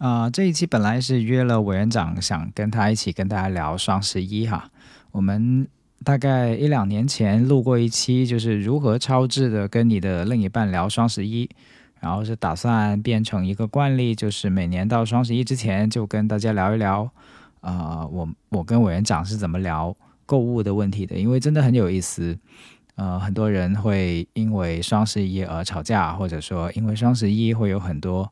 啊、这一期本来是约了委员长，想跟他一起跟大家聊双十一哈。我们大概一两年前录过一期，就是如何超智的跟你的另一半聊双十一，然后是打算变成一个惯例，就是每年到双十一之前就跟大家聊一聊，啊、我我跟委员长是怎么聊购物的问题的，因为真的很有意思。呃，很多人会因为双十一而吵架，或者说因为双十一会有很多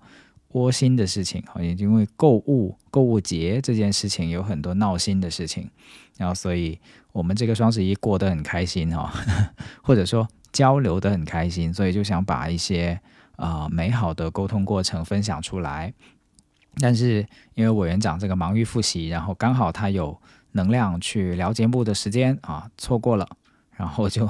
窝心的事情，好，也因为购物购物节这件事情有很多闹心的事情，然后所以我们这个双十一过得很开心哈、或者说交流得很开心，所以就想把一些啊、呃美好的沟通过程分享出来。但是因为委员长这个忙于复习，然后刚好他有能量去聊节目的时间啊，错过了，然后就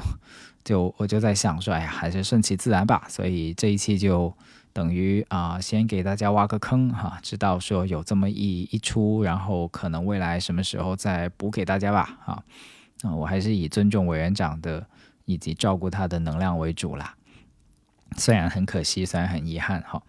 就我就在想说，哎呀，还是顺其自然吧。所以这一期就等于啊、先给大家挖个坑哈、知道说有这么一一出，然后可能未来什么时候再补给大家吧啊。啊、我还是以尊重委员长的以及照顾他的能量为主啦。虽然很可惜，虽然很遗憾哈。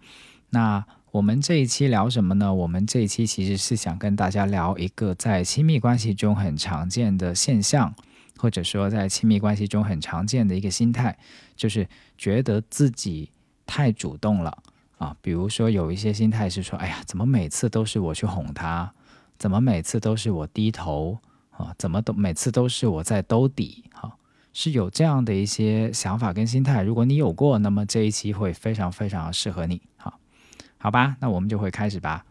那我们这一期聊什么呢？我们这一期其实是想跟大家聊一个在亲密关系中很常见的现象，或者说在亲密关系中很常见的一个心态，就是觉得自己太主动了啊。比如说有一些心态是说，哎呀，怎么每次都是我去哄他？怎么每次都是我低头啊？怎么都每次都是我在兜底？哈、是有这样的一些想法跟心态。如果你有过，那么这一期会非常非常适合你。好，好吧，那我们就会开始吧。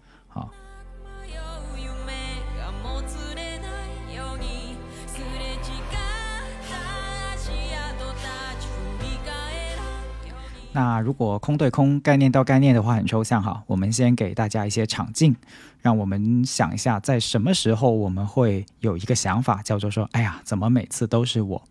那如果空对空、概念到概念的话，很抽象哈。我们先给大家一些场景，让我们想一下，在什么时候我们会有一个想法，叫做说，哎呀，怎么每次都是我？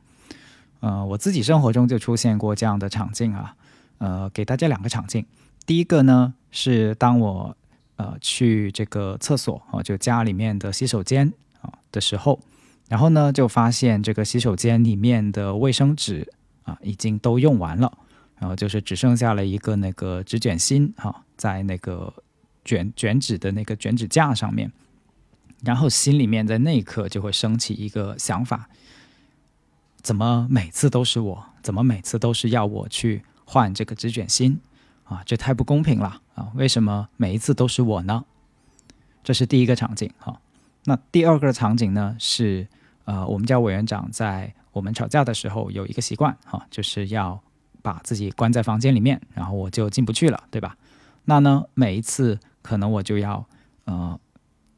呃，我自己生活中就出现过这样的场景啊。呃，给大家两个场景。第一个呢，是当我呃去这个厕所啊、就家里面的洗手间啊、的时候，然后呢就发现这个洗手间里面的卫生纸啊已经都用完了。然后就是只剩下了一个那个纸卷芯哈、在那个卷卷纸的那个卷纸架上面，然后心里面在那一刻就会升起一个想法：怎么每次都是我？怎么每次都是要我去换这个纸卷芯啊？这太不公平了啊！为什么每一次都是我呢？这是第一个场景哈、那第二个场景呢是呃，我们家委员长在我们吵架的时候有一个习惯哈、就是要把自己关在房间里面，然后我就进不去了，对吧？那呢，每一次可能我就要呃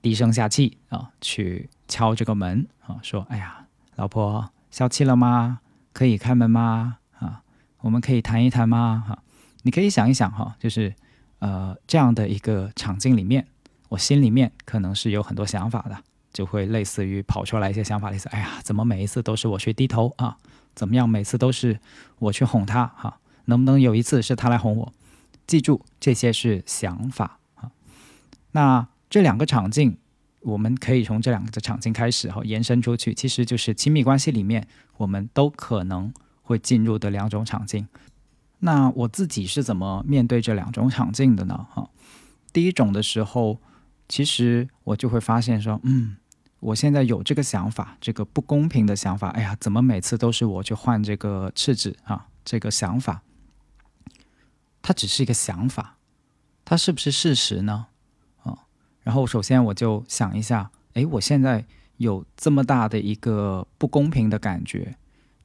低声下气啊、去敲这个门啊、说：“哎呀，老婆消气了吗？可以开门吗？啊，我们可以谈一谈吗？哈、你可以想一想哈、就是呃这样的一个场景里面，我心里面可能是有很多想法的，就会类似于跑出来一些想法，类似：哎呀，怎么每一次都是我去低头啊？怎么样，每次都是我去哄他哈、能不能有一次是他来哄我？记住，这些是想法啊。那这两个场景，我们可以从这两个场景开始哈，延伸出去，其实就是亲密关系里面我们都可能会进入的两种场景。那我自己是怎么面对这两种场景的呢？哈，第一种的时候，其实我就会发现说，嗯，我现在有这个想法，这个不公平的想法，哎呀，怎么每次都是我去换这个厕纸啊？这个想法，它只是一个想法，它是不是事实呢？啊，然后首先我就想一下，诶，我现在有这么大的一个不公平的感觉，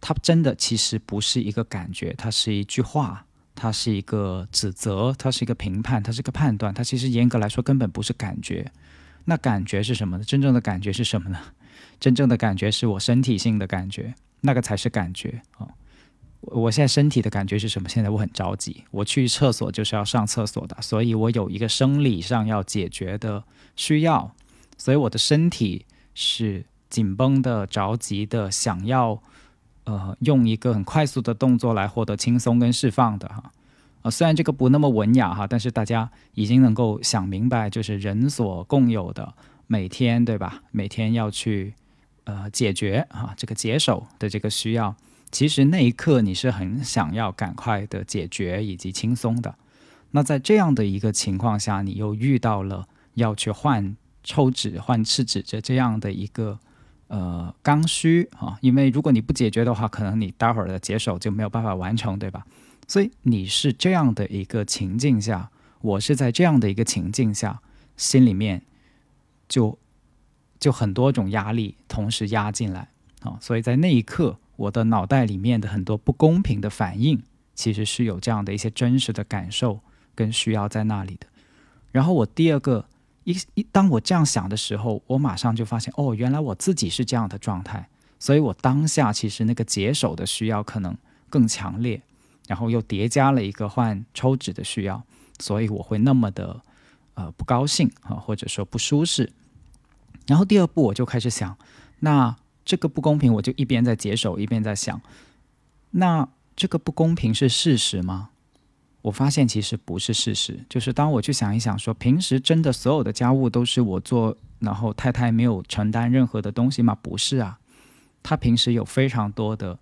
它真的其实不是一个感觉，它是一句话，它是一个指责，它是一个评判，它是一个判断，它其实严格来说根本不是感觉。那感觉是什么呢？真正的感觉是什么呢？真正的感觉是我身体性的感觉，那个才是感觉啊。我现在身体的感觉是什么？现在我很着急，我去厕所就是要上厕所的，所以我有一个生理上要解决的需要，所以我的身体是紧绷的、着急的，想要呃用一个很快速的动作来获得轻松跟释放的哈。啊，虽然这个不那么文雅哈，但是大家已经能够想明白，就是人所共有的每天对吧？每天要去呃解决啊这个解手的这个需要。其实那一刻你是很想要赶快的解决以及轻松的，那在这样的一个情况下，你又遇到了要去换抽纸、换赤脂这这样的一个呃刚需啊，因为如果你不解决的话，可能你待会儿的解手就没有办法完成，对吧？所以你是这样的一个情境下，我是在这样的一个情境下，心里面就就很多种压力同时压进来啊，所以在那一刻。我的脑袋里面的很多不公平的反应，其实是有这样的一些真实的感受跟需要在那里的。然后我第二个一一，当我这样想的时候，我马上就发现，哦，原来我自己是这样的状态。所以我当下其实那个解手的需要可能更强烈，然后又叠加了一个换抽纸的需要，所以我会那么的呃不高兴啊，或者说不舒适。然后第二步我就开始想，那。这个不公平，我就一边在解手，一边在想，那这个不公平是事实吗？我发现其实不是事实。就是当我去想一想，说平时真的所有的家务都是我做，然后太太没有承担任何的东西吗？不是啊，她平时有非常多的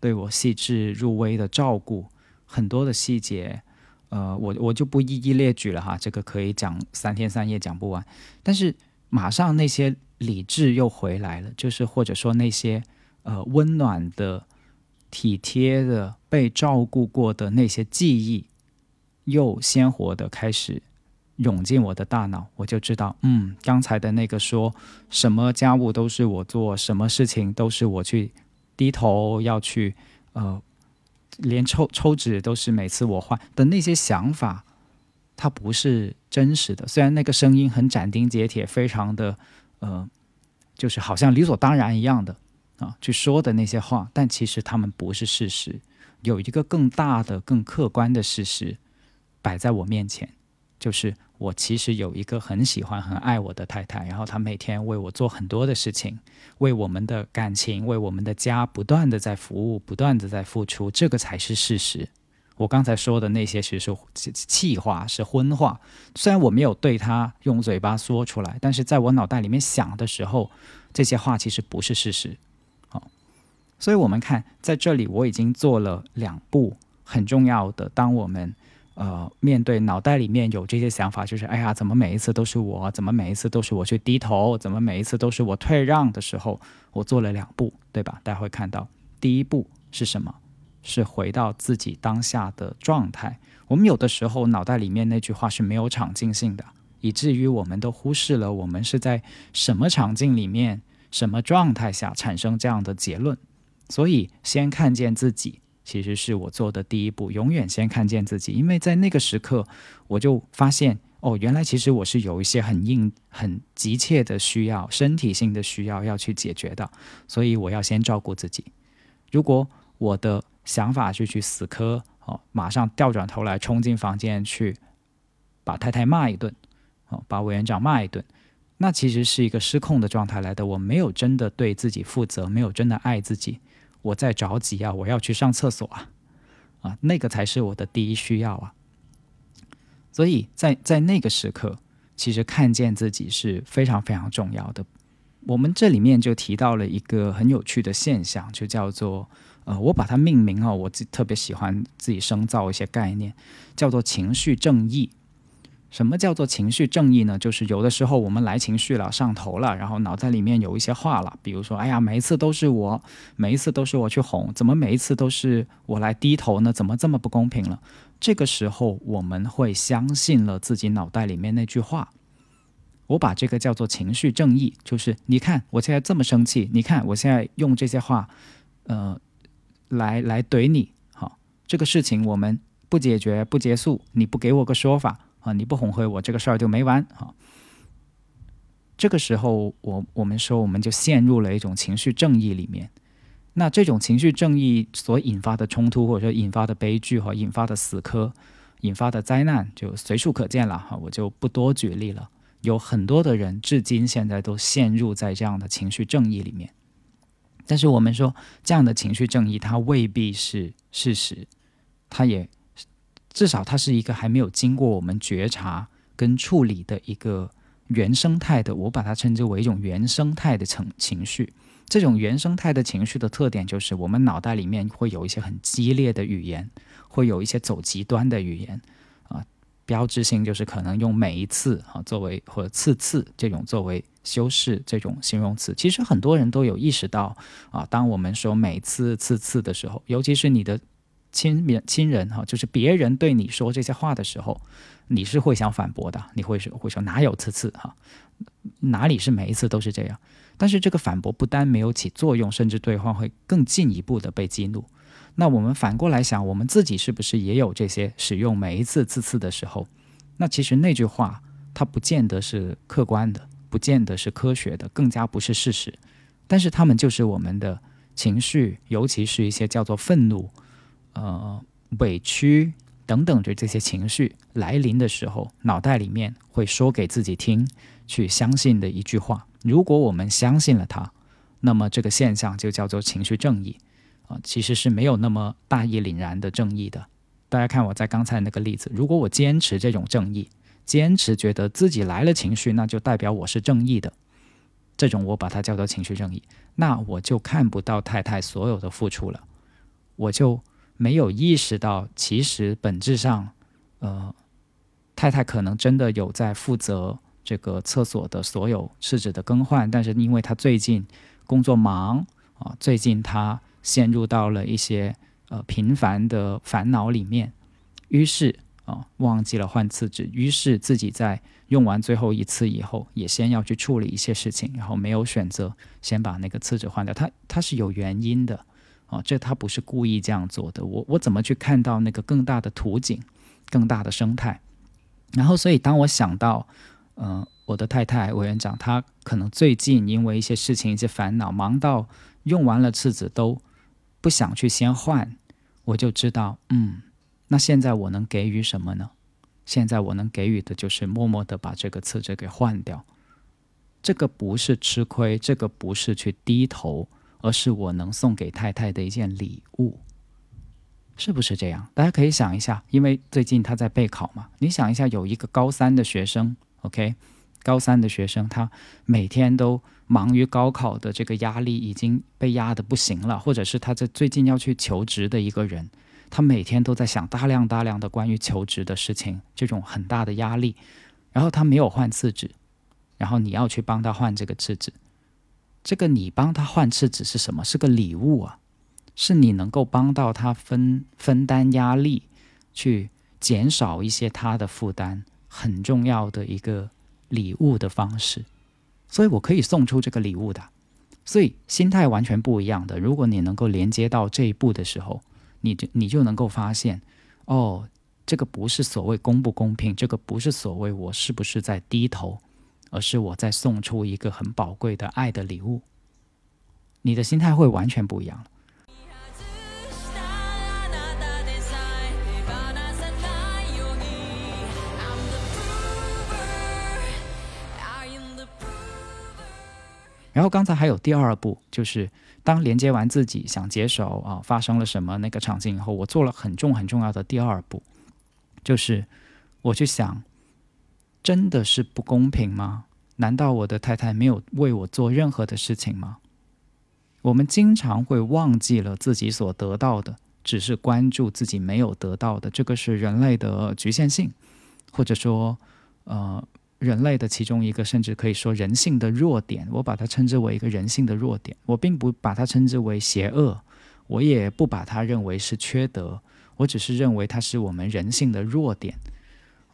对我细致入微的照顾，很多的细节，呃，我我就不一一列举了哈，这个可以讲三天三夜讲不完。但是马上那些。理智又回来了，就是或者说那些呃温暖的、体贴的、被照顾过的那些记忆，又鲜活的开始涌进我的大脑，我就知道，嗯，刚才的那个说什么家务都是我做，什么事情都是我去低头要去，呃，连抽抽纸都是每次我换的那些想法，它不是真实的。虽然那个声音很斩钉截铁，非常的。呃，就是好像理所当然一样的啊，去说的那些话，但其实他们不是事实。有一个更大的、更客观的事实摆在我面前，就是我其实有一个很喜欢、很爱我的太太，然后她每天为我做很多的事情，为我们的感情、为我们的家不断的在服务、不断的在付出，这个才是事实。我刚才说的那些其实是气话，是荤话。虽然我没有对她用嘴巴说出来，但是在我脑袋里面想的时候，这些话其实不是事实。好，所以我们看在这里，我已经做了两步很重要的。当我们呃面对脑袋里面有这些想法，就是哎呀，怎么每一次都是我？怎么每一次都是我去低头？怎么每一次都是我退让的时候，我做了两步，对吧？大家会看到，第一步是什么？是回到自己当下的状态。我们有的时候脑袋里面那句话是没有场景性的，以至于我们都忽视了我们是在什么场景里面、什么状态下产生这样的结论。所以，先看见自己，其实是我做的第一步。永远先看见自己，因为在那个时刻，我就发现，哦，原来其实我是有一些很硬、很急切的需要，身体性的需要要去解决的。所以，我要先照顾自己。如果我的想法是去死磕哦，马上调转头来冲进房间去把太太骂一顿，哦，把委员长骂一顿，那其实是一个失控的状态来的。我没有真的对自己负责，没有真的爱自己。我在着急啊，我要去上厕所啊，啊，那个才是我的第一需要啊。所以在在那个时刻，其实看见自己是非常非常重要的。我们这里面就提到了一个很有趣的现象，就叫做。呃，我把它命名哦，我自特别喜欢自己生造一些概念，叫做情绪正义。什么叫做情绪正义呢？就是有的时候我们来情绪了，上头了，然后脑袋里面有一些话了，比如说，哎呀，每一次都是我，每一次都是我去哄，怎么每一次都是我来低头呢？怎么这么不公平了？这个时候我们会相信了自己脑袋里面那句话。我把这个叫做情绪正义，就是你看我现在这么生气，你看我现在用这些话，呃。来来怼你，好，这个事情我们不解决不结束，你不给我个说法啊，你不哄回我，这个事儿就没完啊。这个时候，我我们说我们就陷入了一种情绪正义里面。那这种情绪正义所引发的冲突，或者说引发的悲剧和引发的死磕、引发的灾难，就随处可见了哈，我就不多举例了。有很多的人至今现在都陷入在这样的情绪正义里面。但是我们说，这样的情绪正义它未必是事实，它也至少它是一个还没有经过我们觉察跟处理的一个原生态的，我把它称之为一种原生态的情情绪。这种原生态的情绪的特点就是，我们脑袋里面会有一些很激烈的语言，会有一些走极端的语言啊。标志性就是可能用每一次啊作为或者次次这种作为修饰这种形容词。其实很多人都有意识到啊，当我们说每次次次的时候，尤其是你的亲人亲人哈，就是别人对你说这些话的时候，你是会想反驳的，你会说会说哪有次次哈，哪里是每一次都是这样。但是这个反驳不单没有起作用，甚至对方会更进一步的被激怒。那我们反过来想，我们自己是不是也有这些使用每一次次次的时候？那其实那句话它不见得是客观的，不见得是科学的，更加不是事实。但是他们就是我们的情绪，尤其是一些叫做愤怒、呃委屈等等的这些情绪来临的时候，脑袋里面会说给自己听，去相信的一句话。如果我们相信了它，那么这个现象就叫做情绪正义啊，其实是没有那么大义凛然的正义的。大家看我在刚才那个例子，如果我坚持这种正义，坚持觉得自己来了情绪，那就代表我是正义的，这种我把它叫做情绪正义，那我就看不到太太所有的付出了，我就没有意识到，其实本质上，呃，太太可能真的有在负责。这个厕所的所有厕纸的更换，但是因为她最近工作忙啊，最近她陷入到了一些呃频繁的烦恼里面，于是啊忘记了换厕纸，于是自己在用完最后一次以后，也先要去处理一些事情，然后没有选择先把那个厕纸换掉，他他是有原因的啊，这他不是故意这样做的，我我怎么去看到那个更大的图景，更大的生态？然后所以当我想到。嗯，我的太太委员长，她可能最近因为一些事情、一些烦恼，忙到用完了次子都不想去先换，我就知道，嗯，那现在我能给予什么呢？现在我能给予的就是默默的把这个次子给换掉。这个不是吃亏，这个不是去低头，而是我能送给太太的一件礼物，是不是这样？大家可以想一下，因为最近他在备考嘛，你想一下，有一个高三的学生。OK，高三的学生，他每天都忙于高考的这个压力，已经被压得不行了。或者是他在最近要去求职的一个人，他每天都在想大量大量的关于求职的事情，这种很大的压力。然后他没有换次纸，然后你要去帮他换这个次纸，这个你帮他换次纸是什么？是个礼物啊，是你能够帮到他分分担压力，去减少一些他的负担。很重要的一个礼物的方式，所以我可以送出这个礼物的，所以心态完全不一样的。如果你能够连接到这一步的时候，你就你就能够发现，哦，这个不是所谓公不公平，这个不是所谓我是不是在低头，而是我在送出一个很宝贵的爱的礼物，你的心态会完全不一样了。然后刚才还有第二步，就是当连接完自己想解手啊，发生了什么那个场景以后，我做了很重很重要的第二步，就是我去想，真的是不公平吗？难道我的太太没有为我做任何的事情吗？我们经常会忘记了自己所得到的，只是关注自己没有得到的，这个是人类的局限性，或者说，呃。人类的其中一个，甚至可以说人性的弱点，我把它称之为一个人性的弱点。我并不把它称之为邪恶，我也不把它认为是缺德，我只是认为它是我们人性的弱点。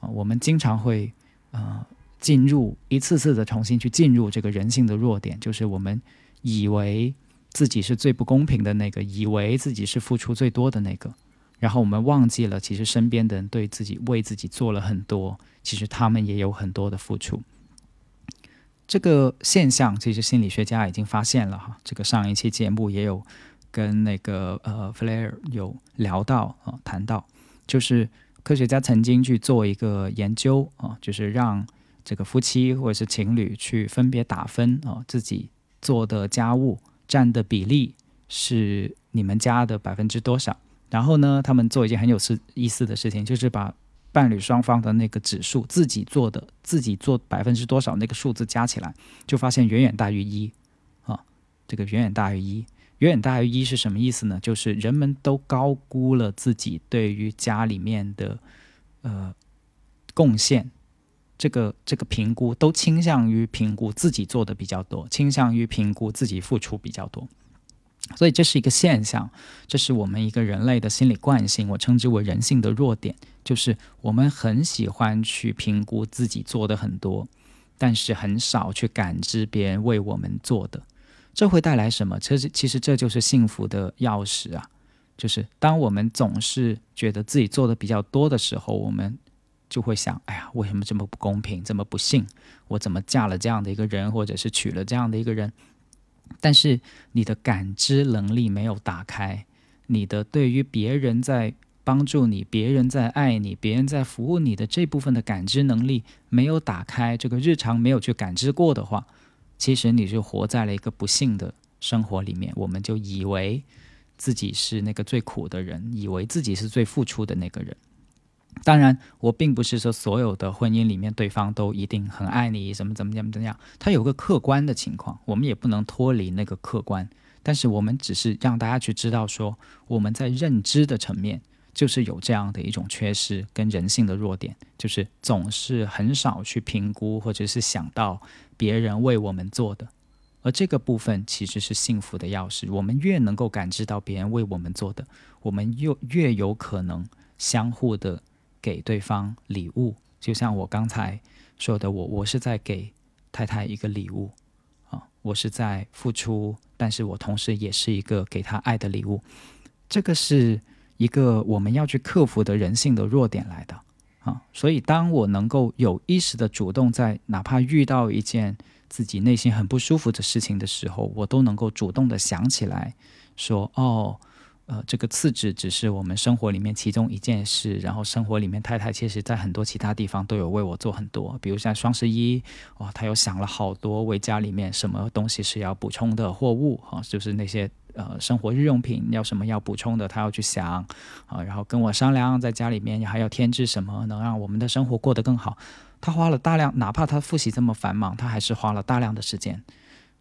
啊，我们经常会呃进入一次次的重新去进入这个人性的弱点，就是我们以为自己是最不公平的那个，以为自己是付出最多的那个。然后我们忘记了，其实身边的人对自己为自己做了很多，其实他们也有很多的付出。这个现象，其实心理学家已经发现了哈。这个上一期节目也有跟那个呃弗雷尔有聊到啊、谈到，就是科学家曾经去做一个研究啊、就是让这个夫妻或者是情侣去分别打分啊、自己做的家务占的比例是你们家的百分之多少。然后呢，他们做一件很有事意思的事情，就是把伴侣双方的那个指数，自己做的自己做百分之多少那个数字加起来，就发现远远大于一啊，这个远远大于一。远远大于一是什么意思呢？就是人们都高估了自己对于家里面的呃贡献，这个这个评估都倾向于评估自己做的比较多，倾向于评估自己付出比较多。所以这是一个现象，这是我们一个人类的心理惯性，我称之为人性的弱点，就是我们很喜欢去评估自己做的很多，但是很少去感知别人为我们做的。这会带来什么？其实其实这就是幸福的钥匙啊！就是当我们总是觉得自己做的比较多的时候，我们就会想：哎呀，为什么这么不公平，这么不幸？我怎么嫁了这样的一个人，或者是娶了这样的一个人？但是你的感知能力没有打开，你的对于别人在帮助你、别人在爱你、别人在服务你的这部分的感知能力没有打开，这个日常没有去感知过的话，其实你就活在了一个不幸的生活里面。我们就以为自己是那个最苦的人，以为自己是最付出的那个人。当然，我并不是说所有的婚姻里面对方都一定很爱你，怎么怎么怎么怎么样。他有个客观的情况，我们也不能脱离那个客观。但是我们只是让大家去知道说，我们在认知的层面就是有这样的一种缺失跟人性的弱点，就是总是很少去评估或者是想到别人为我们做的。而这个部分其实是幸福的钥匙。我们越能够感知到别人为我们做的，我们又越有可能相互的。给对方礼物，就像我刚才说的，我我是在给太太一个礼物啊，我是在付出，但是我同时也是一个给她爱的礼物。这个是一个我们要去克服的人性的弱点来的啊。所以，当我能够有意识的主动在哪怕遇到一件自己内心很不舒服的事情的时候，我都能够主动的想起来说，哦。呃，这个次指只是我们生活里面其中一件事，然后生活里面太太其实在很多其他地方都有为我做很多，比如像双十一，哇，她又想了好多为家里面什么东西是要补充的货物哈，就是那些呃生活日用品要什么要补充的，他要去想啊，然后跟我商量在家里面还要添置什么能让我们的生活过得更好，他花了大量，哪怕他复习这么繁忙，他还是花了大量的时间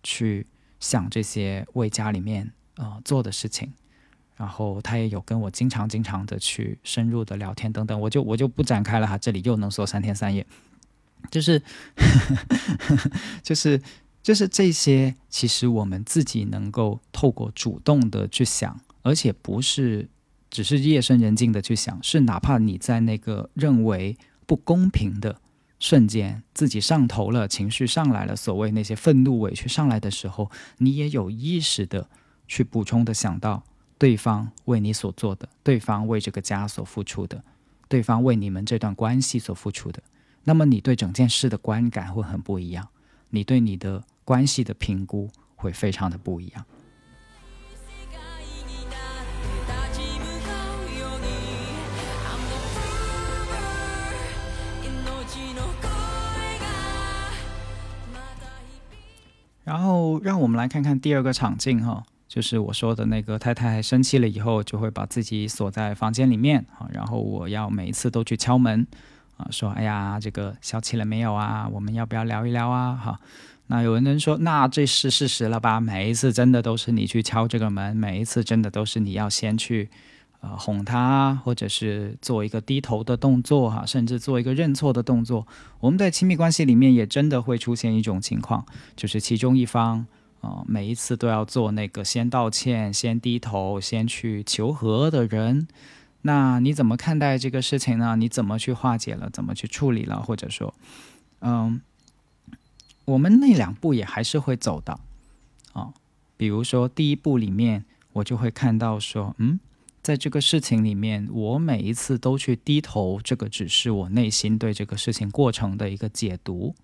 去想这些为家里面呃做的事情。然后他也有跟我经常经常的去深入的聊天等等，我就我就不展开了哈，这里又能说三天三夜，就是 就是就是这些，其实我们自己能够透过主动的去想，而且不是只是夜深人静的去想，是哪怕你在那个认为不公平的瞬间，自己上头了，情绪上来了，所谓那些愤怒委屈上来的时候，你也有意识的去补充的想到。对方为你所做的，对方为这个家所付出的，对方为你们这段关系所付出的，那么你对整件事的观感会很不一样，你对你的关系的评估会非常的不一样。然后，让我们来看看第二个场景哈。就是我说的那个太太生气了以后，就会把自己锁在房间里面啊，然后我要每一次都去敲门啊，说哎呀，这个消气了没有啊？我们要不要聊一聊啊？哈，那有人说，那这是事实了吧？每一次真的都是你去敲这个门，每一次真的都是你要先去呃哄他，或者是做一个低头的动作哈，甚至做一个认错的动作。我们在亲密关系里面也真的会出现一种情况，就是其中一方。啊，每一次都要做那个先道歉、先低头、先去求和的人，那你怎么看待这个事情呢？你怎么去化解了？怎么去处理了？或者说，嗯，我们那两步也还是会走的啊。比如说第一步里面，我就会看到说，嗯，在这个事情里面，我每一次都去低头，这个只是我内心对这个事情过程的一个解读。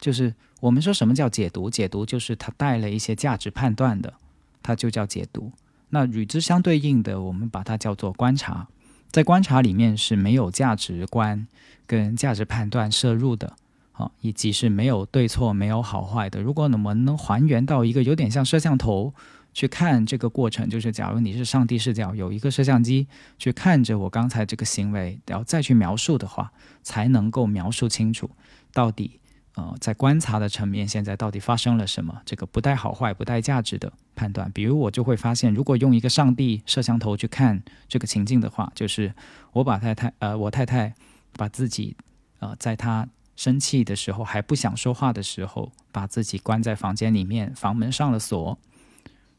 就是我们说什么叫解读？解读就是它带了一些价值判断的，它就叫解读。那与之相对应的，我们把它叫做观察。在观察里面是没有价值观跟价值判断摄入的，好，以及是没有对错、没有好坏的。如果我们能还原到一个有点像摄像头去看这个过程，就是假如你是上帝视角，有一个摄像机去看着我刚才这个行为，然后再去描述的话，才能够描述清楚到底。呃，在观察的层面，现在到底发生了什么？这个不带好坏、不带价值的判断。比如，我就会发现，如果用一个上帝摄像头去看这个情境的话，就是我把太太，呃，我太太把自己，呃，在她生气的时候还不想说话的时候，把自己关在房间里面，房门上了锁。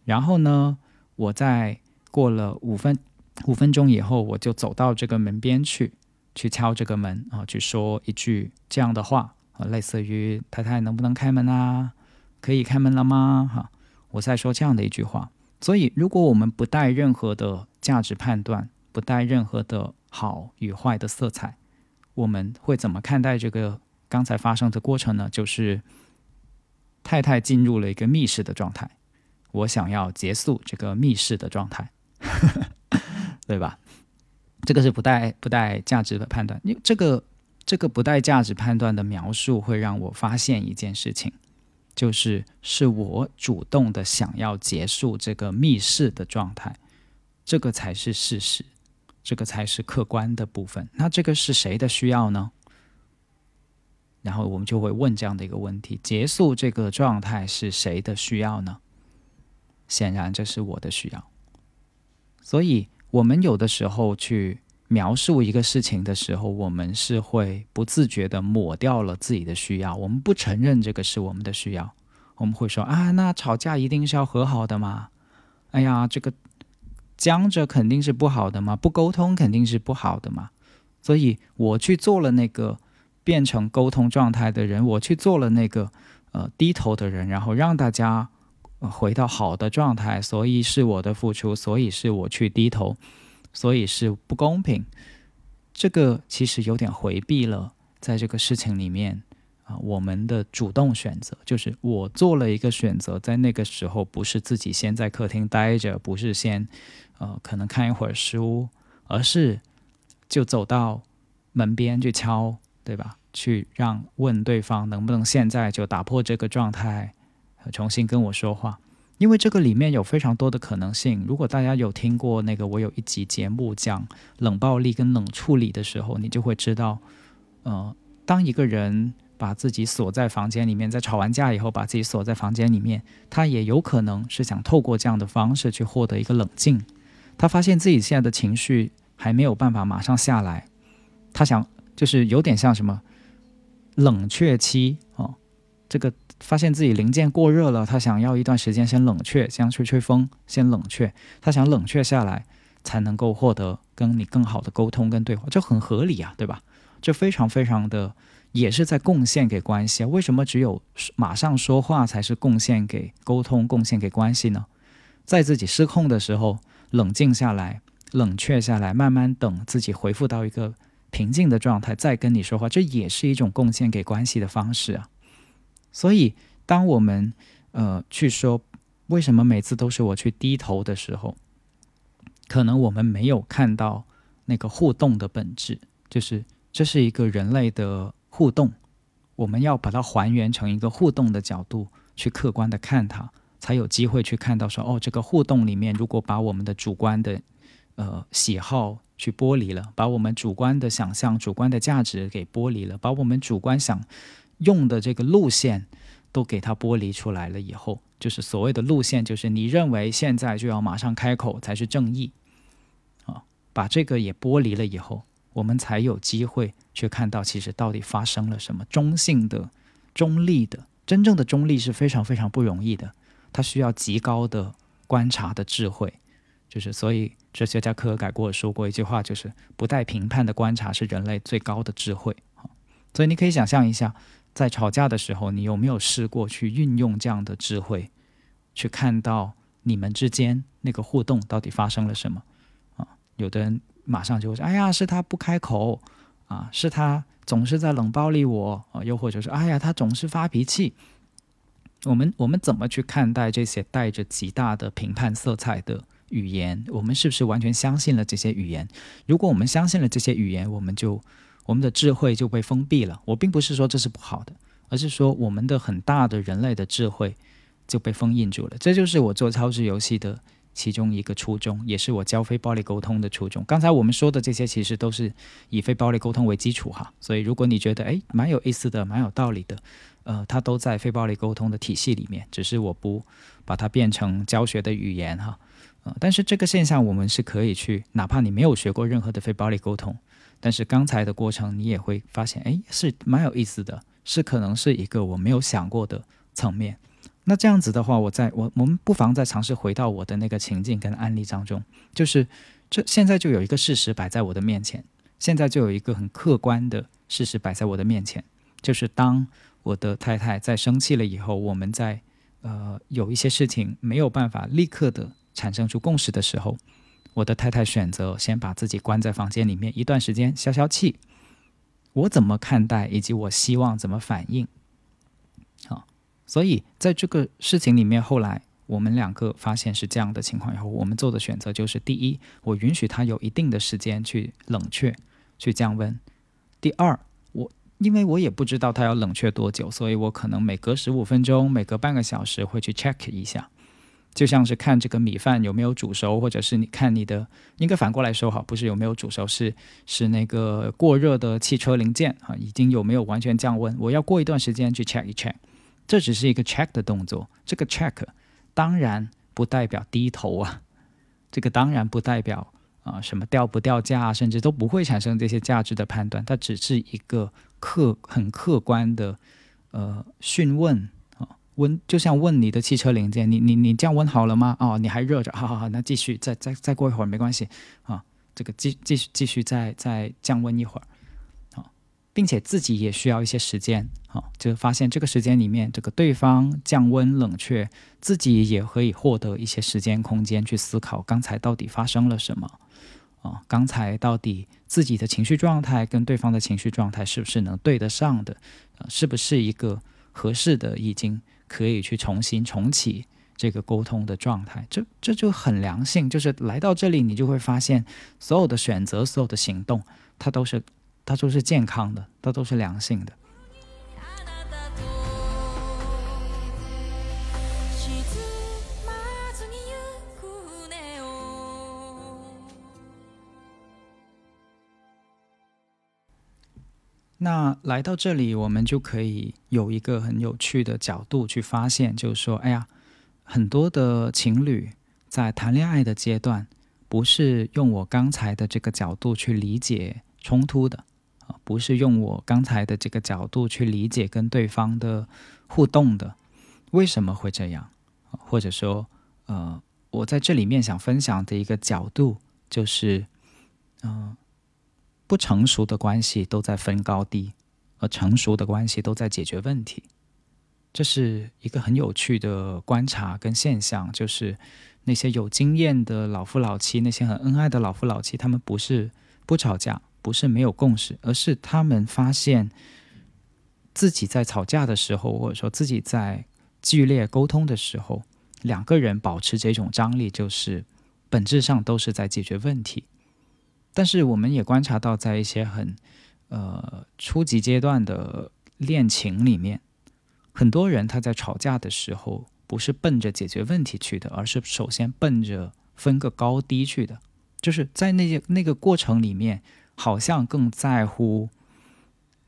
然后呢，我在过了五分五分钟以后，我就走到这个门边去，去敲这个门啊，去说一句这样的话。啊，类似于太太能不能开门啊？可以开门了吗？哈，我在说这样的一句话。所以，如果我们不带任何的价值判断，不带任何的好与坏的色彩，我们会怎么看待这个刚才发生的过程呢？就是太太进入了一个密室的状态，我想要结束这个密室的状态，对吧？这个是不带不带价值的判断，因为这个。这个不带价值判断的描述会让我发现一件事情，就是是我主动的想要结束这个密室的状态，这个才是事实，这个才是客观的部分。那这个是谁的需要呢？然后我们就会问这样的一个问题：结束这个状态是谁的需要呢？显然这是我的需要。所以我们有的时候去。描述一个事情的时候，我们是会不自觉的抹掉了自己的需要，我们不承认这个是我们的需要，我们会说啊，那吵架一定是要和好的吗？哎呀，这个僵着肯定是不好的嘛，不沟通肯定是不好的嘛。所以我去做了那个变成沟通状态的人，我去做了那个呃低头的人，然后让大家回到好的状态，所以是我的付出，所以是我去低头。所以是不公平，这个其实有点回避了，在这个事情里面啊，我们的主动选择就是我做了一个选择，在那个时候不是自己先在客厅待着，不是先呃可能看一会儿书，而是就走到门边去敲，对吧？去让问对方能不能现在就打破这个状态，重新跟我说话。因为这个里面有非常多的可能性。如果大家有听过那个我有一集节目讲冷暴力跟冷处理的时候，你就会知道，呃，当一个人把自己锁在房间里面，在吵完架以后把自己锁在房间里面，他也有可能是想透过这样的方式去获得一个冷静。他发现自己现在的情绪还没有办法马上下来，他想就是有点像什么冷却期哦，这个。发现自己零件过热了，他想要一段时间先冷却，先吹吹风，先冷却。他想冷却下来，才能够获得跟你更好的沟通跟对话，这很合理啊，对吧？这非常非常的也是在贡献给关系啊。为什么只有马上说话才是贡献给沟通、贡献给关系呢？在自己失控的时候，冷静下来，冷却下来，慢慢等自己恢复到一个平静的状态，再跟你说话，这也是一种贡献给关系的方式啊。所以，当我们呃去说为什么每次都是我去低头的时候，可能我们没有看到那个互动的本质，就是这是一个人类的互动，我们要把它还原成一个互动的角度去客观的看它，才有机会去看到说哦，这个互动里面如果把我们的主观的呃喜好去剥离了，把我们主观的想象、主观的价值给剥离了，把我们主观想。用的这个路线都给它剥离出来了以后，就是所谓的路线，就是你认为现在就要马上开口才是正义啊，把这个也剥离了以后，我们才有机会去看到其实到底发生了什么。中性的、中立的，真正的中立是非常非常不容易的，它需要极高的观察的智慧。就是所以哲学家科尔改过说过一句话，就是不带评判的观察是人类最高的智慧所以你可以想象一下。在吵架的时候，你有没有试过去运用这样的智慧，去看到你们之间那个互动到底发生了什么？啊，有的人马上就会说：“哎呀，是他不开口啊，是他总是在冷暴力我啊，又或者是哎呀，他总是发脾气。”我们我们怎么去看待这些带着极大的评判色彩的语言，我们是不是完全相信了这些语言？如果我们相信了这些语言，我们就我们的智慧就被封闭了。我并不是说这是不好的，而是说我们的很大的人类的智慧就被封印住了。这就是我做超智游戏的其中一个初衷，也是我教非暴力沟通的初衷。刚才我们说的这些，其实都是以非暴力沟通为基础哈。所以如果你觉得诶蛮有意思的，蛮有道理的。呃，它都在非暴力沟通的体系里面，只是我不把它变成教学的语言哈。呃，但是这个现象我们是可以去，哪怕你没有学过任何的非暴力沟通，但是刚才的过程你也会发现，哎，是蛮有意思的，是可能是一个我没有想过的层面。那这样子的话，我在我我们不妨再尝试回到我的那个情境跟案例当中，就是这现在就有一个事实摆在我的面前，现在就有一个很客观的事实摆在我的面前，就是当。我的太太在生气了以后，我们在呃有一些事情没有办法立刻的产生出共识的时候，我的太太选择先把自己关在房间里面一段时间消消气。我怎么看待，以及我希望怎么反应？好，所以在这个事情里面，后来我们两个发现是这样的情况以后，我们做的选择就是：第一，我允许他有一定的时间去冷却、去降温；第二。因为我也不知道它要冷却多久，所以我可能每隔十五分钟、每隔半个小时会去 check 一下，就像是看这个米饭有没有煮熟，或者是你看你的，应该反过来说哈，不是有没有煮熟，是是那个过热的汽车零件啊，已经有没有完全降温？我要过一段时间去 check 一 check，这只是一个 check 的动作。这个 check 当然不代表低头啊，这个当然不代表啊什么掉不掉价，甚至都不会产生这些价值的判断，它只是一个。客很客观的，呃，询问啊，温就像问你的汽车零件，你你你降温好了吗？哦，你还热着，好好好，那继续再再再过一会儿没关系啊，这个继继续继续再再降温一会儿，啊，并且自己也需要一些时间，啊，就发现这个时间里面，这个对方降温冷却，自己也可以获得一些时间空间去思考刚才到底发生了什么。啊，刚才到底自己的情绪状态跟对方的情绪状态是不是能对得上的？啊，是不是一个合适的，已经可以去重新重启这个沟通的状态？这这就很良性，就是来到这里，你就会发现所有的选择、所有的行动，它都是它都是健康的，它都是良性的。那来到这里，我们就可以有一个很有趣的角度去发现，就是说，哎呀，很多的情侣在谈恋爱的阶段，不是用我刚才的这个角度去理解冲突的，啊，不是用我刚才的这个角度去理解跟对方的互动的，为什么会这样？或者说，呃，我在这里面想分享的一个角度就是，嗯。不成熟的关系都在分高低，而成熟的关系都在解决问题。这是一个很有趣的观察跟现象，就是那些有经验的老夫老妻，那些很恩爱的老夫老妻，他们不是不吵架，不是没有共识，而是他们发现自己在吵架的时候，或者说自己在剧烈沟通的时候，两个人保持这种张力，就是本质上都是在解决问题。但是我们也观察到，在一些很呃初级阶段的恋情里面，很多人他在吵架的时候不是奔着解决问题去的，而是首先奔着分个高低去的。就是在那些那个过程里面，好像更在乎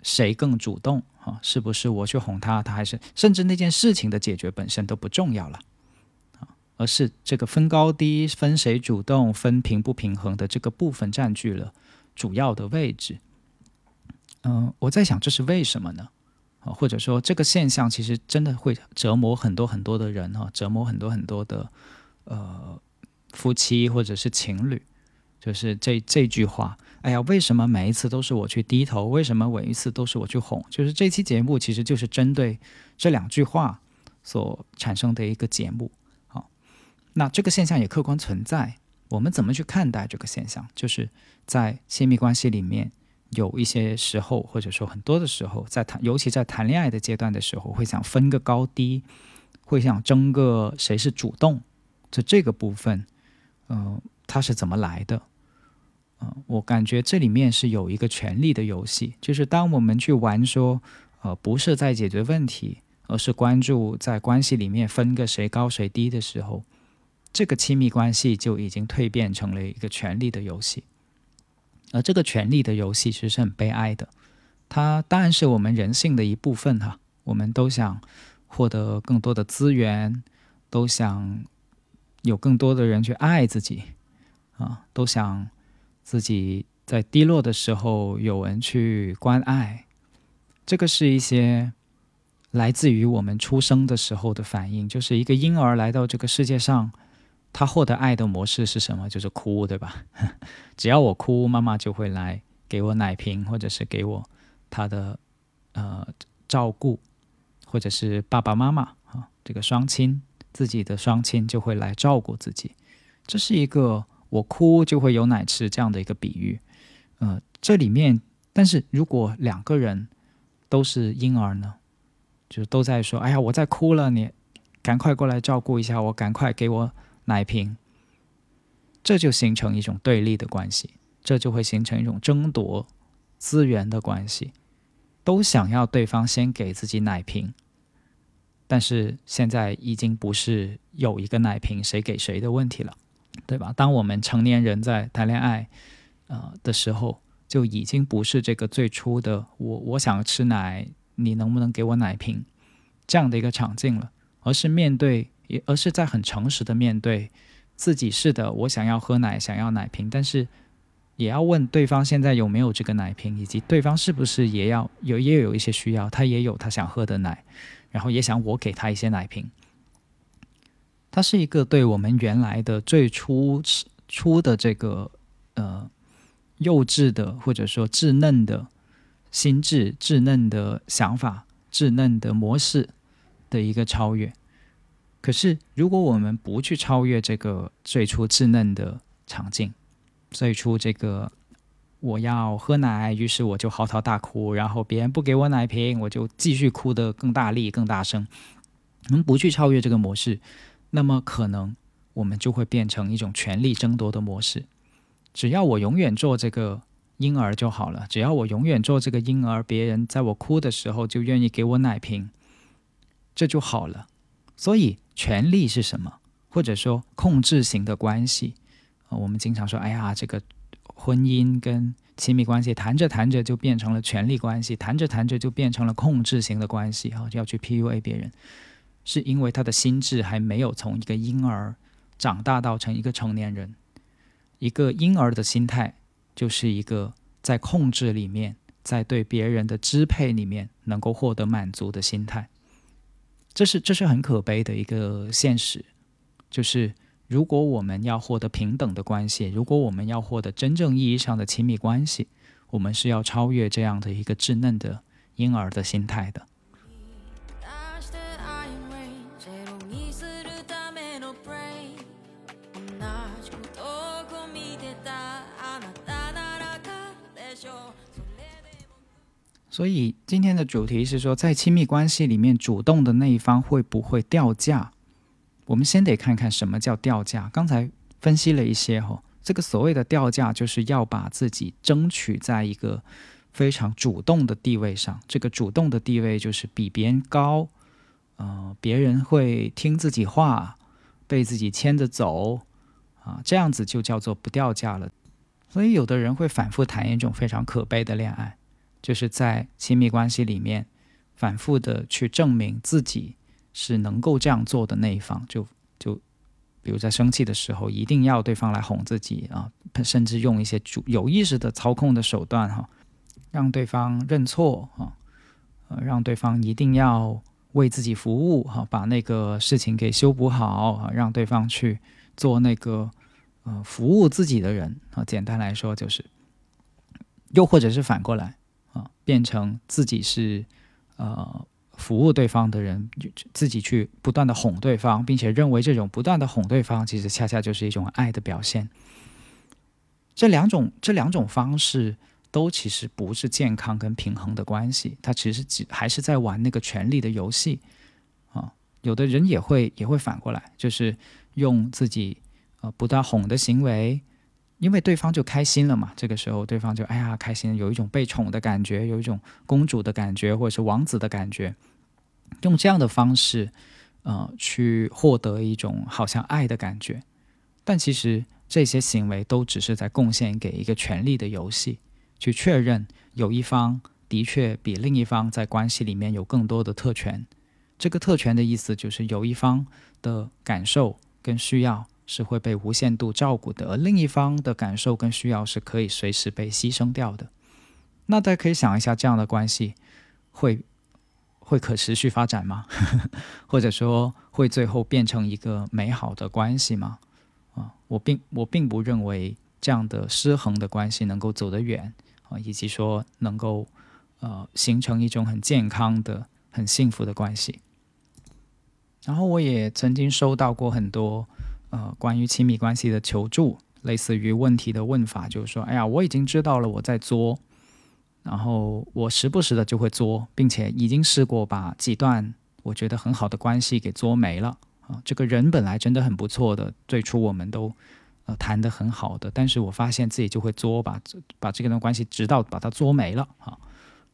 谁更主动啊？是不是我去哄他，他还是甚至那件事情的解决本身都不重要了。而是这个分高低、分谁主动、分平不平衡的这个部分占据了主要的位置。嗯，我在想这是为什么呢？啊，或者说这个现象其实真的会折磨很多很多的人哈，折磨很多很多的呃夫妻或者是情侣。就是这这句话，哎呀，为什么每一次都是我去低头？为什么每一次都是我去哄？就是这期节目其实就是针对这两句话所产生的一个节目。那这个现象也客观存在，我们怎么去看待这个现象？就是在亲密关系里面，有一些时候，或者说很多的时候，在谈，尤其在谈恋爱的阶段的时候，会想分个高低，会想争个谁是主动，就这个部分，呃，它是怎么来的？嗯，我感觉这里面是有一个权力的游戏，就是当我们去玩说，呃，不是在解决问题，而是关注在关系里面分个谁高谁低的时候，这个亲密关系就已经蜕变成了一个权力的游戏。而这个权力的游戏其实是很悲哀的，它当然是我们人性的一部分哈，我们都想获得更多的资源，都想有更多的人去爱自己，啊，都想。自己在低落的时候有人去关爱，这个是一些来自于我们出生的时候的反应。就是一个婴儿来到这个世界上，他获得爱的模式是什么？就是哭，对吧？只要我哭，妈妈就会来给我奶瓶，或者是给我他的呃照顾，或者是爸爸妈妈啊，这个双亲自己的双亲就会来照顾自己。这是一个。我哭就会有奶吃，这样的一个比喻，呃，这里面，但是如果两个人都是婴儿呢，就是都在说，哎呀，我在哭了，你赶快过来照顾一下我，赶快给我奶瓶，这就形成一种对立的关系，这就会形成一种争夺资源的关系，都想要对方先给自己奶瓶，但是现在已经不是有一个奶瓶谁给谁的问题了。对吧？当我们成年人在谈恋爱，呃的时候，就已经不是这个最初的我我想吃奶，你能不能给我奶瓶这样的一个场景了，而是面对，也而是在很诚实的面对自己是的，我想要喝奶，想要奶瓶，但是也要问对方现在有没有这个奶瓶，以及对方是不是也要有也有一些需要，他也有他想喝的奶，然后也想我给他一些奶瓶。它是一个对我们原来的最初初的这个呃幼稚的或者说稚嫩的心智、稚嫩的想法、稚嫩的模式的一个超越。可是，如果我们不去超越这个最初稚嫩的场景，最初这个我要喝奶，于是我就嚎啕大哭，然后别人不给我奶瓶，我就继续哭得更大力、更大声。我们不去超越这个模式。那么可能我们就会变成一种权力争夺的模式。只要我永远做这个婴儿就好了，只要我永远做这个婴儿，别人在我哭的时候就愿意给我奶瓶，这就好了。所以权力是什么？或者说控制型的关系啊？我们经常说，哎呀，这个婚姻跟亲密关系谈着谈着就变成了权力关系，谈着谈着就变成了控制型的关系啊，要去 PUA 别人。是因为他的心智还没有从一个婴儿长大到成一个成年人。一个婴儿的心态就是一个在控制里面，在对别人的支配里面能够获得满足的心态。这是这是很可悲的一个现实。就是如果我们要获得平等的关系，如果我们要获得真正意义上的亲密关系，我们是要超越这样的一个稚嫩的婴儿的心态的。所以今天的主题是说，在亲密关系里面，主动的那一方会不会掉价？我们先得看看什么叫掉价。刚才分析了一些哈，这个所谓的掉价，就是要把自己争取在一个非常主动的地位上。这个主动的地位就是比别人高，呃，别人会听自己话，被自己牵着走啊，这样子就叫做不掉价了。所以有的人会反复谈一种非常可悲的恋爱。就是在亲密关系里面，反复的去证明自己是能够这样做的那一方，就就比如在生气的时候，一定要对方来哄自己啊，甚至用一些主有意识的操控的手段哈，让对方认错啊，呃，让对方一定要为自己服务哈，把那个事情给修补好啊，让对方去做那个呃服务自己的人啊，简单来说就是，又或者是反过来。啊，变成自己是呃服务对方的人，自己去不断的哄对方，并且认为这种不断的哄对方，其实恰恰就是一种爱的表现。这两种这两种方式都其实不是健康跟平衡的关系，他其实只还是在玩那个权力的游戏啊。有的人也会也会反过来，就是用自己呃不断哄的行为，因为对方就开心了嘛。这个时候对方就哎呀开心，有一种被宠的感觉，有一种公主的感觉，或者是王子的感觉，用这样的方式，呃，去获得一种好像爱的感觉。但其实这些行为都只是在贡献给一个权力的游戏，去确认有一方的确比另一方在关系里面有更多的特权。这个特权的意思就是有一方的感受跟需要是会被无限度照顾的，而另一方的感受跟需要是可以随时被牺牲掉的。那大家可以想一下，这样的关系会会可持续发展吗？或者说会最后变成一个美好的关系吗？啊，我并我并不认为这样的失衡的关系能够走得远啊，以及说能够呃形成一种很健康的、很幸福的关系。然后我也曾经收到过很多呃关于亲密关系的求助，类似于问题的问法，就是说，哎呀，我已经知道了我在作，然后我时不时的就会作，并且已经试过把几段我觉得很好的关系给作没了啊。这个人本来真的很不错的，最初我们都呃谈得很好的，但是我发现自己就会作，把把这段关系直到把它作没了啊。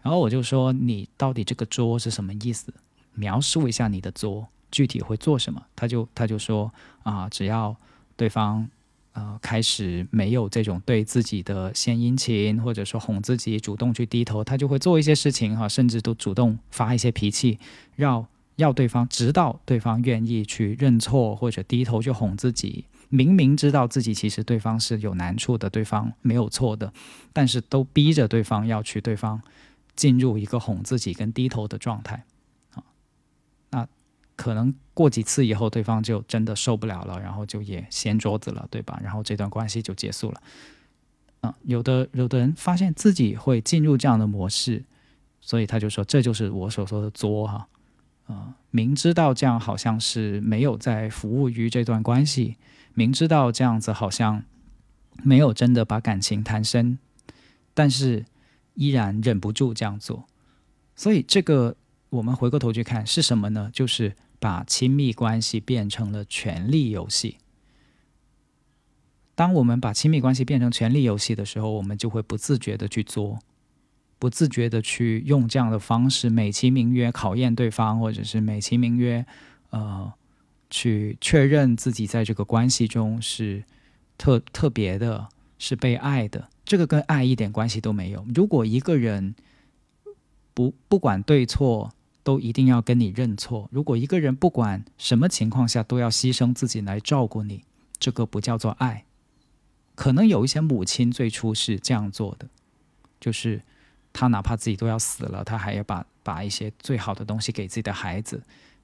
然后我就说，你到底这个作是什么意思？描述一下你的作。具体会做什么？他就他就说啊，只要对方呃开始没有这种对自己的献殷勤，或者说哄自己主动去低头，他就会做一些事情哈，甚至都主动发一些脾气，要要对方直到对方愿意去认错或者低头去哄自己。明明知道自己其实对方是有难处的，对方没有错的，但是都逼着对方要去对方进入一个哄自己跟低头的状态。可能过几次以后，对方就真的受不了了，然后就也掀桌子了，对吧？然后这段关系就结束了。嗯，有的有的人发现自己会进入这样的模式，所以他就说：“这就是我所说的作哈。”啊，明知道这样好像是没有在服务于这段关系，明知道这样子好像没有真的把感情谈深，但是依然忍不住这样做。所以这个我们回过头去看是什么呢？就是。把亲密关系变成了权力游戏。当我们把亲密关系变成权力游戏的时候，我们就会不自觉的去做，不自觉的去用这样的方式美其名曰考验对方，或者是美其名曰呃去确认自己在这个关系中是特特别的，是被爱的。这个跟爱一点关系都没有。如果一个人不不管对错。都一定要跟你认错。如果一个人不管什么情况下都要牺牲自己来照顾你，这个不叫做爱。可能有一些母亲最初是这样做的，就是他哪怕自己都要死了，他还要把把一些最好的东西给自己的孩子。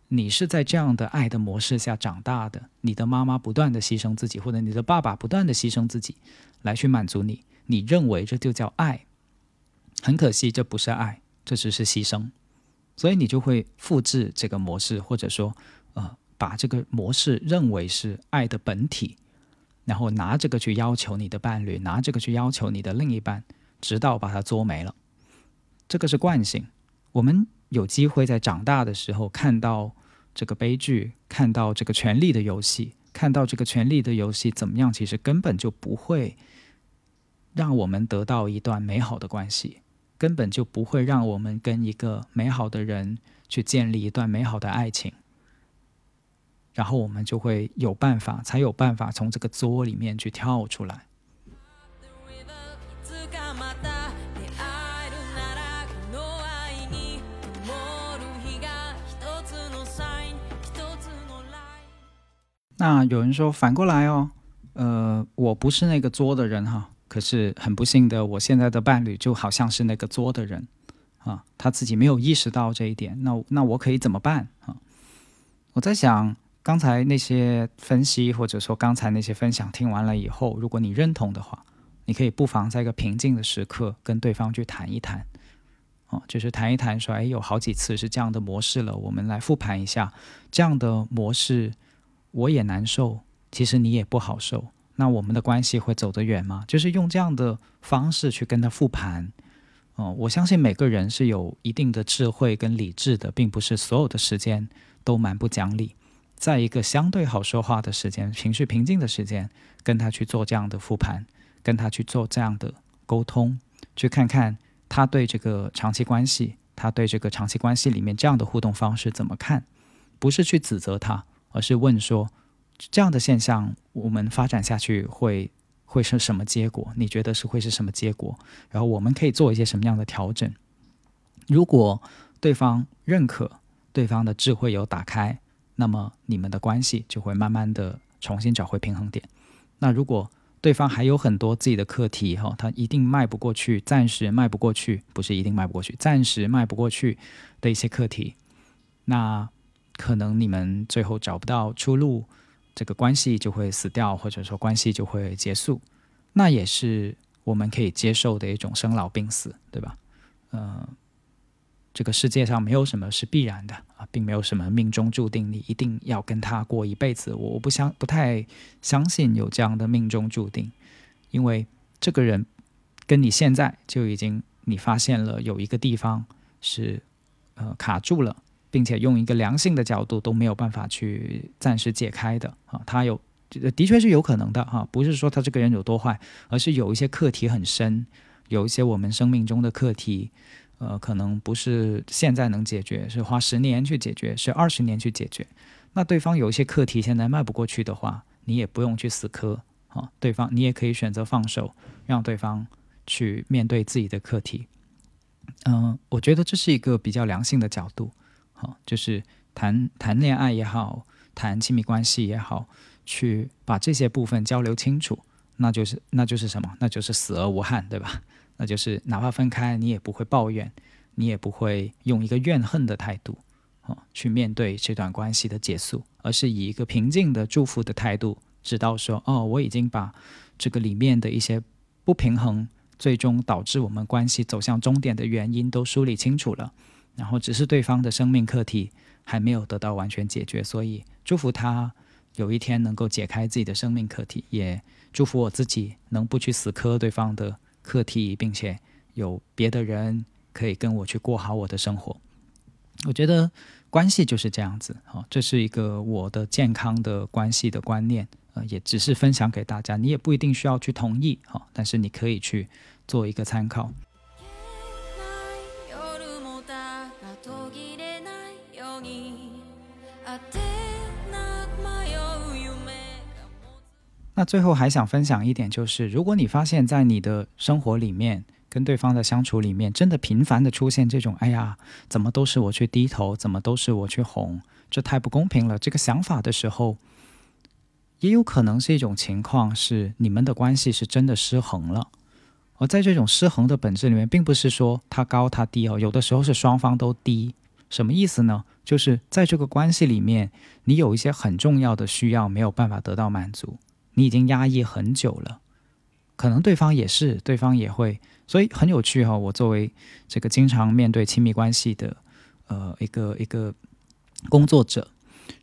你是在这样的爱的模式下长大的，你的妈妈不断的牺牲自己，或者你的爸爸不断的牺牲自己来去满足你，你认为这就叫爱？很可惜，这不是爱，这只是牺牲。所以你就会复制这个模式，或者说，呃，把这个模式认为是爱的本体，然后拿这个去要求你的伴侣，拿这个去要求你的另一半，直到把它作没了。这个是惯性。我们有机会在长大的时候看到这个悲剧，看到这个权力的游戏，看到这个权力的游戏怎么样，其实根本就不会让我们得到一段美好的关系。根本就不会让我们跟一个美好的人去建立一段美好的爱情，然后我们就会有办法，才有办法从这个作里面去跳出来。那有人说反过来哦，呃，我不是那个作的人哈。可是很不幸的，我现在的伴侣就好像是那个作的人，啊，他自己没有意识到这一点。那那我可以怎么办啊？我在想，刚才那些分析或者说刚才那些分享听完了以后，如果你认同的话，你可以不妨在一个平静的时刻跟对方去谈一谈，哦，就是谈一谈说，哎，有好几次是这样的模式了，我们来复盘一下这样的模式，我也难受，其实你也不好受。那我们的关系会走得远吗？就是用这样的方式去跟他复盘，哦，我相信每个人是有一定的智慧跟理智的，并不是所有的时间都蛮不讲理。在一个相对好说话的时间、情绪平静的时间，跟他去做这样的复盘，跟他去做这样的沟通，去看看他对这个长期关系，他对这个长期关系里面这样的互动方式怎么看？不是去指责他，而是问说这样的现象，我们发展下去会会是什么结果？你觉得是会是什么结果？然后我们可以做一些什么样的调整？如果对方认可，对方的智慧有打开，那么你们的关系就会慢慢的重新找回平衡点。那如果对方还有很多自己的课题哈，他一定迈不过去，暂时迈不过去，不是一定迈不过去，暂时迈不过去的一些课题，那可能你们最后找不到出路，这个关系就会死掉，或者说关系就会结束，那也是我们可以接受的一种生老病死，对吧？嗯。这个世界上没有什么是必然的啊，并没有什么命中注定你一定要跟他过一辈子。我不相不太相信有这样的命中注定，因为这个人跟你现在就已经你发现了有一个地方是呃卡住了，并且用一个良性的角度都没有办法去暂时解开的啊。他有的确是有可能的哈，不是说他这个人有多坏，而是有一些课题很深，有一些我们生命中的课题。呃，可能不是现在能解决，是花十年去解决，是二十年去解决。那对方有一些课题现在迈不过去的话，你也不用去死磕啊。对方你也可以选择放手，让对方去面对自己的课题。嗯，我觉得这是一个比较良性的角度。好，就是谈谈恋爱也好，谈亲密关系也好，去把这些部分交流清楚，那就是那就是什么？那就是死而无憾，对吧？那就是哪怕分开，你也不会抱怨，你也不会用一个怨恨的态度，啊，去面对这段关系的结束，而是以一个平静的祝福的态度，知道说，哦，我已经把这个里面的一些不平衡，最终导致我们关系走向终点的原因都梳理清楚了，然后只是对方的生命课题还没有得到完全解决，所以祝福他有一天能够解开自己的生命课题，也祝福我自己能不去死磕对方的。课题，并且有别的人可以跟我去过好我的生活。我觉得关系就是这样子，好，这是一个我的健康的关系的观念，呃，也只是分享给大家，你也不一定需要去同意，好，但是你可以去做一个参考。那最后还想分享一点，就是如果你发现，在你的生活里面，跟对方的相处里面，真的频繁的出现这种“哎呀，怎么都是我去低头，怎么都是我去哄，这太不公平了”这个想法的时候，也有可能是一种情况，是你们的关系是真的失衡了。而在这种失衡的本质里面，并不是说他高他低哦，有的时候是双方都低。什么意思呢？就是在这个关系里面，你有一些很重要的需要没有办法得到满足。你已经压抑很久了，可能对方也是，对方也会，所以很有趣哈。我作为这个经常面对亲密关系的呃一个一个工作者，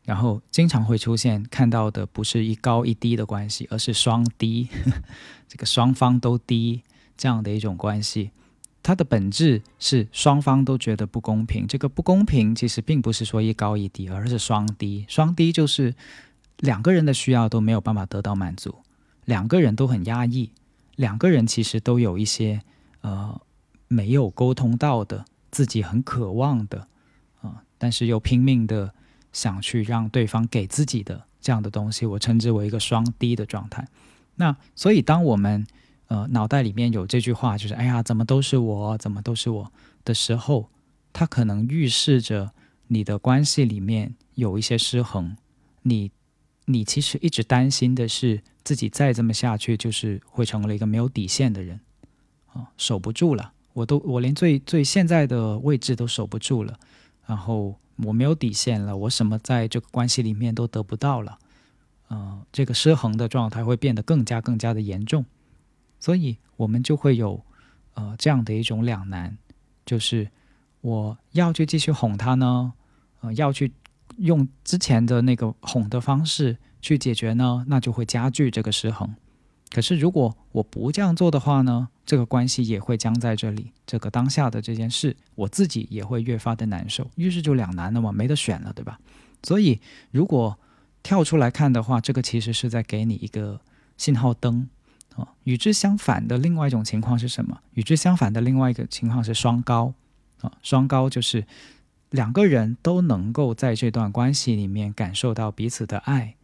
然后经常会出现看到的不是一高一低的关系，而是双低，这个双方都低这样的一种关系。它的本质是双方都觉得不公平。这个不公平其实并不是说一高一低，而是双低。双低就是。两个人的需要都没有办法得到满足，两个人都很压抑，两个人其实都有一些呃没有沟通到的，自己很渴望的啊，但是又拼命的想去让对方给自己的这样的东西，我称之为一个双低的状态。那所以当我们呃脑袋里面有这句话，就是哎呀，怎么都是我，怎么都是我的时候，它可能预示着你的关系里面有一些失衡，你。你其实一直担心的是自己再这么下去，就是会成为一个没有底线的人，啊，守不住了。我都我连最最现在的位置都守不住了，然后我没有底线了，我什么在这个关系里面都得不到了，嗯，这个失衡的状态会变得更加更加的严重，所以我们就会有呃这样的一种两难，就是我要去继续哄他呢，呃，要去。用之前的那个哄的方式去解决呢，那就会加剧这个失衡。可是如果我不这样做的话呢，这个关系也会僵在这里。这个当下的这件事，我自己也会越发的难受。于是就两难了嘛，没得选了，对吧？所以如果跳出来看的话，这个其实是在给你一个信号灯啊。与之相反的另外一种情况是什么？与之相反的另外一个情况是双高啊。双高就是两个人都能够在这段关系里面感受到彼此的爱，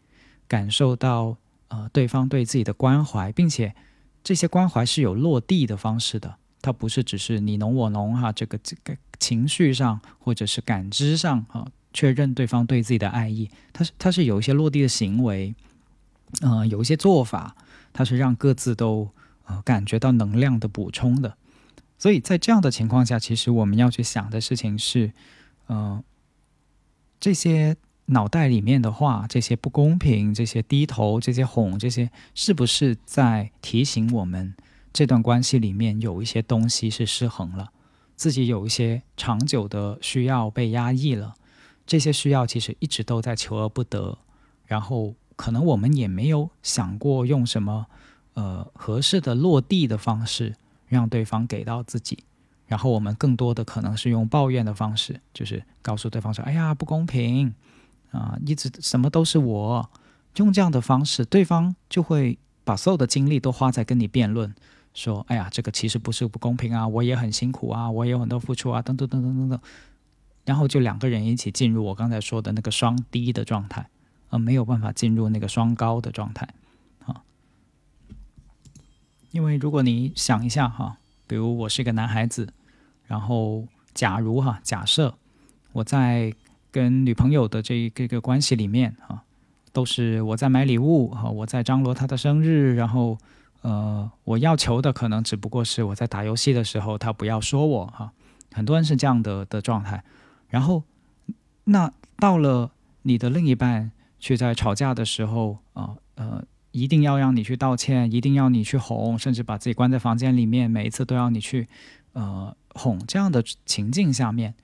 感受到呃对方对自己的关怀，并且这些关怀是有落地的方式的。它不是只是你侬我侬哈，这个这个情绪上或者是感知上啊。确认对方对自己的爱意，它是它是有一些落地的行为，呃，有一些做法，它是让各自都呃感觉到能量的补充的。所以在这样的情况下，其实我们要去想的事情是，呃，这些脑袋里面的话，这些不公平，这些低头，这些哄，这些是不是在提醒我们，这段关系里面有一些东西是失衡了，自己有一些长久的需要被压抑了。这些需要其实一直都在求而不得，然后可能我们也没有想过用什么呃合适的落地的方式让对方给到自己，然后我们更多的可能是用抱怨的方式，就是告诉对方说：“哎呀，不公平啊，一直什么都是我。”用这样的方式，对方就会把所有的精力都花在跟你辩论，说：“哎呀，这个其实不是不公平啊，我也很辛苦啊，我也有很多付出啊，等等等等等等。”然后就两个人一起进入我刚才说的那个双低的状态，而没有办法进入那个双高的状态，啊。因为如果你想一下哈，比如我是一个男孩子，然后假如哈，假设我在跟女朋友的这一个关系里面啊，都是我在买礼物哈，我在张罗她的生日，然后呃，我要求的可能只不过是我在打游戏的时候，她不要说我哈，很多人是这样的的状态。然后，那到了你的另一半去在吵架的时候啊，呃，一定要让你去道歉，一定要你去哄，甚至把自己关在房间里面，每一次都要你去呃哄，这样的情境下面，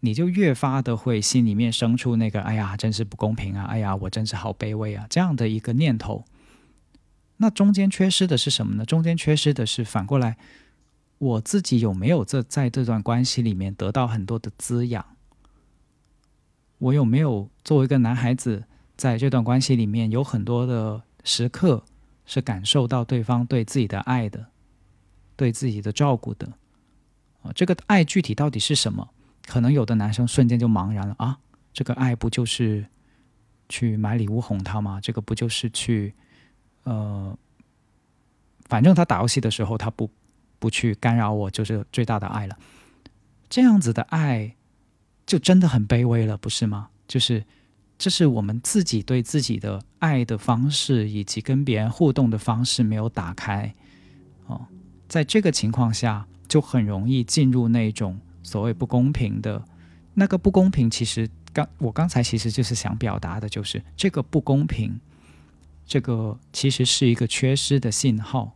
你就越发的会心里面生出那个“哎呀，真是不公平啊！哎呀，我真是好卑微啊！”这样的一个念头。那中间缺失的是什么呢？中间缺失的是反过来，我自己有没有这在这段关系里面得到很多的滋养？我有没有作为一个男孩子，在这段关系里面有很多的时刻是感受到对方对自己的爱的，对自己的照顾的？这个爱具体到底是什么？可能有的男生瞬间就茫然了啊，这个爱不就是去买礼物哄他吗？这个不就是去呃，反正他打游戏的时候他不不去干扰我，就是最大的爱了。这样子的爱。就真的很卑微了，不是吗？就是，这是我们自己对自己的爱的方式，以及跟别人互动的方式没有打开。哦，在这个情况下，就很容易进入那种所谓不公平的。那个不公平，其实刚我刚才其实就是想表达的，就是这个不公平，这个其实是一个缺失的信号。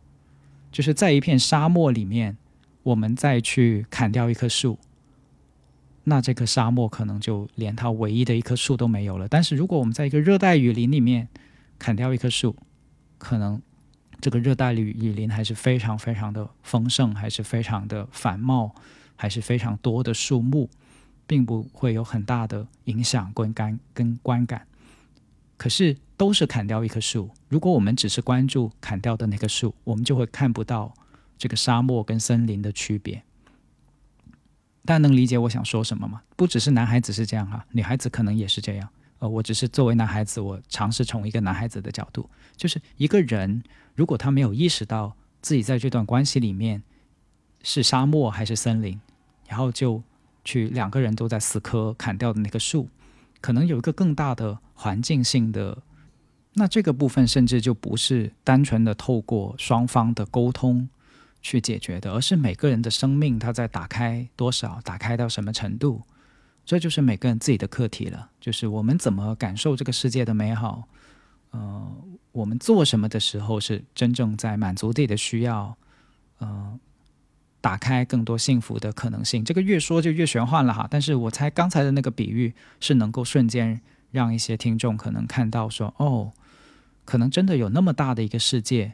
就是在一片沙漠里面，我们再去砍掉一棵树。那这个沙漠可能就连它唯一的一棵树都没有了。但是如果我们在一个热带雨林里面砍掉一棵树，可能这个热带雨雨林还是非常非常的丰盛，还是非常的繁茂，还是非常多的树木，并不会有很大的影响观感跟观感。可是都是砍掉一棵树，如果我们只是关注砍掉的那棵树，我们就会看不到这个沙漠跟森林的区别。大家能理解我想说什么吗？不只是男孩子是这样哈，女孩子可能也是这样。呃，我只是作为男孩子，我尝试从一个男孩子的角度，就是一个人如果他没有意识到自己在这段关系里面是沙漠还是森林，然后就去两个人都在死磕砍掉的那棵树，可能有一个更大的环境性的，那这个部分甚至就不是单纯的透过双方的沟通。去解决的，而是每个人的生命，他在打开多少，打开到什么程度，这就是每个人自己的课题了。就是我们怎么感受这个世界的美好，呃，我们做什么的时候是真正在满足自己的需要，呃，打开更多幸福的可能性。这个越说就越玄幻了哈。但是我猜刚才的那个比喻是能够瞬间让一些听众可能看到说，哦，可能真的有那么大的一个世界。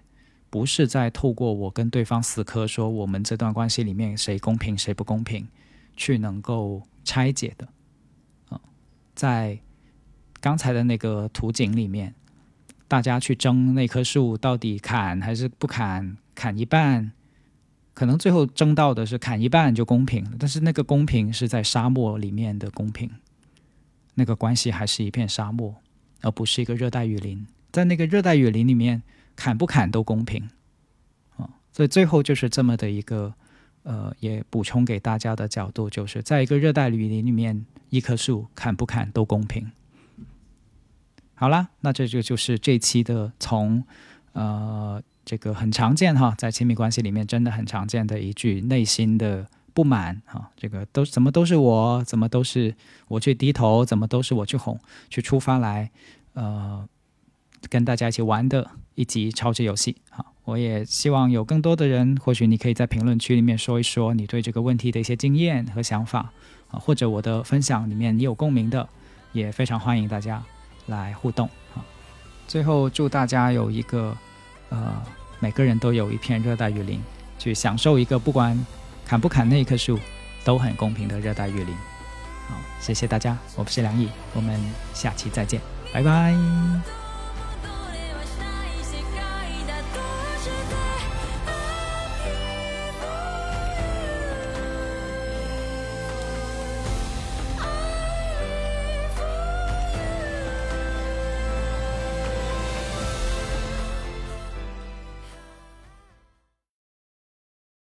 不是在透过我跟对方死磕，说我们这段关系里面谁公平谁不公平，去能够拆解的啊，在刚才的那个图景里面，大家去争那棵树到底砍还是不砍，砍一半，可能最后争到的是砍一半就公平了。但是那个公平是在沙漠里面的公平，那个关系还是一片沙漠，而不是一个热带雨林。在那个热带雨林里面，砍不砍都公平啊。所以最后就是这么的一个。呃，也补充给大家的角度，就是在一个热带雨林里面，一棵树砍不砍都公平。好啦，那这就就是这期的从呃这个很常见哈，在亲密关系里面真的很常见的一句内心的不满哈，这个都怎么都是我，怎么都是我去低头，怎么都是我去哄，去出发来呃跟大家一起玩的一集超级游戏哈。我也希望有更多的人，或许你可以在评论区里面说一说你对这个问题的一些经验和想法啊，或者我的分享里面你有共鸣的，也非常欢迎大家来互动啊。最后祝大家有一个呃，每个人都有一片热带雨林，去享受一个不管砍不砍那棵树都很公平的热带雨林。好，谢谢大家，我是梁毅，我们下期再见，拜拜。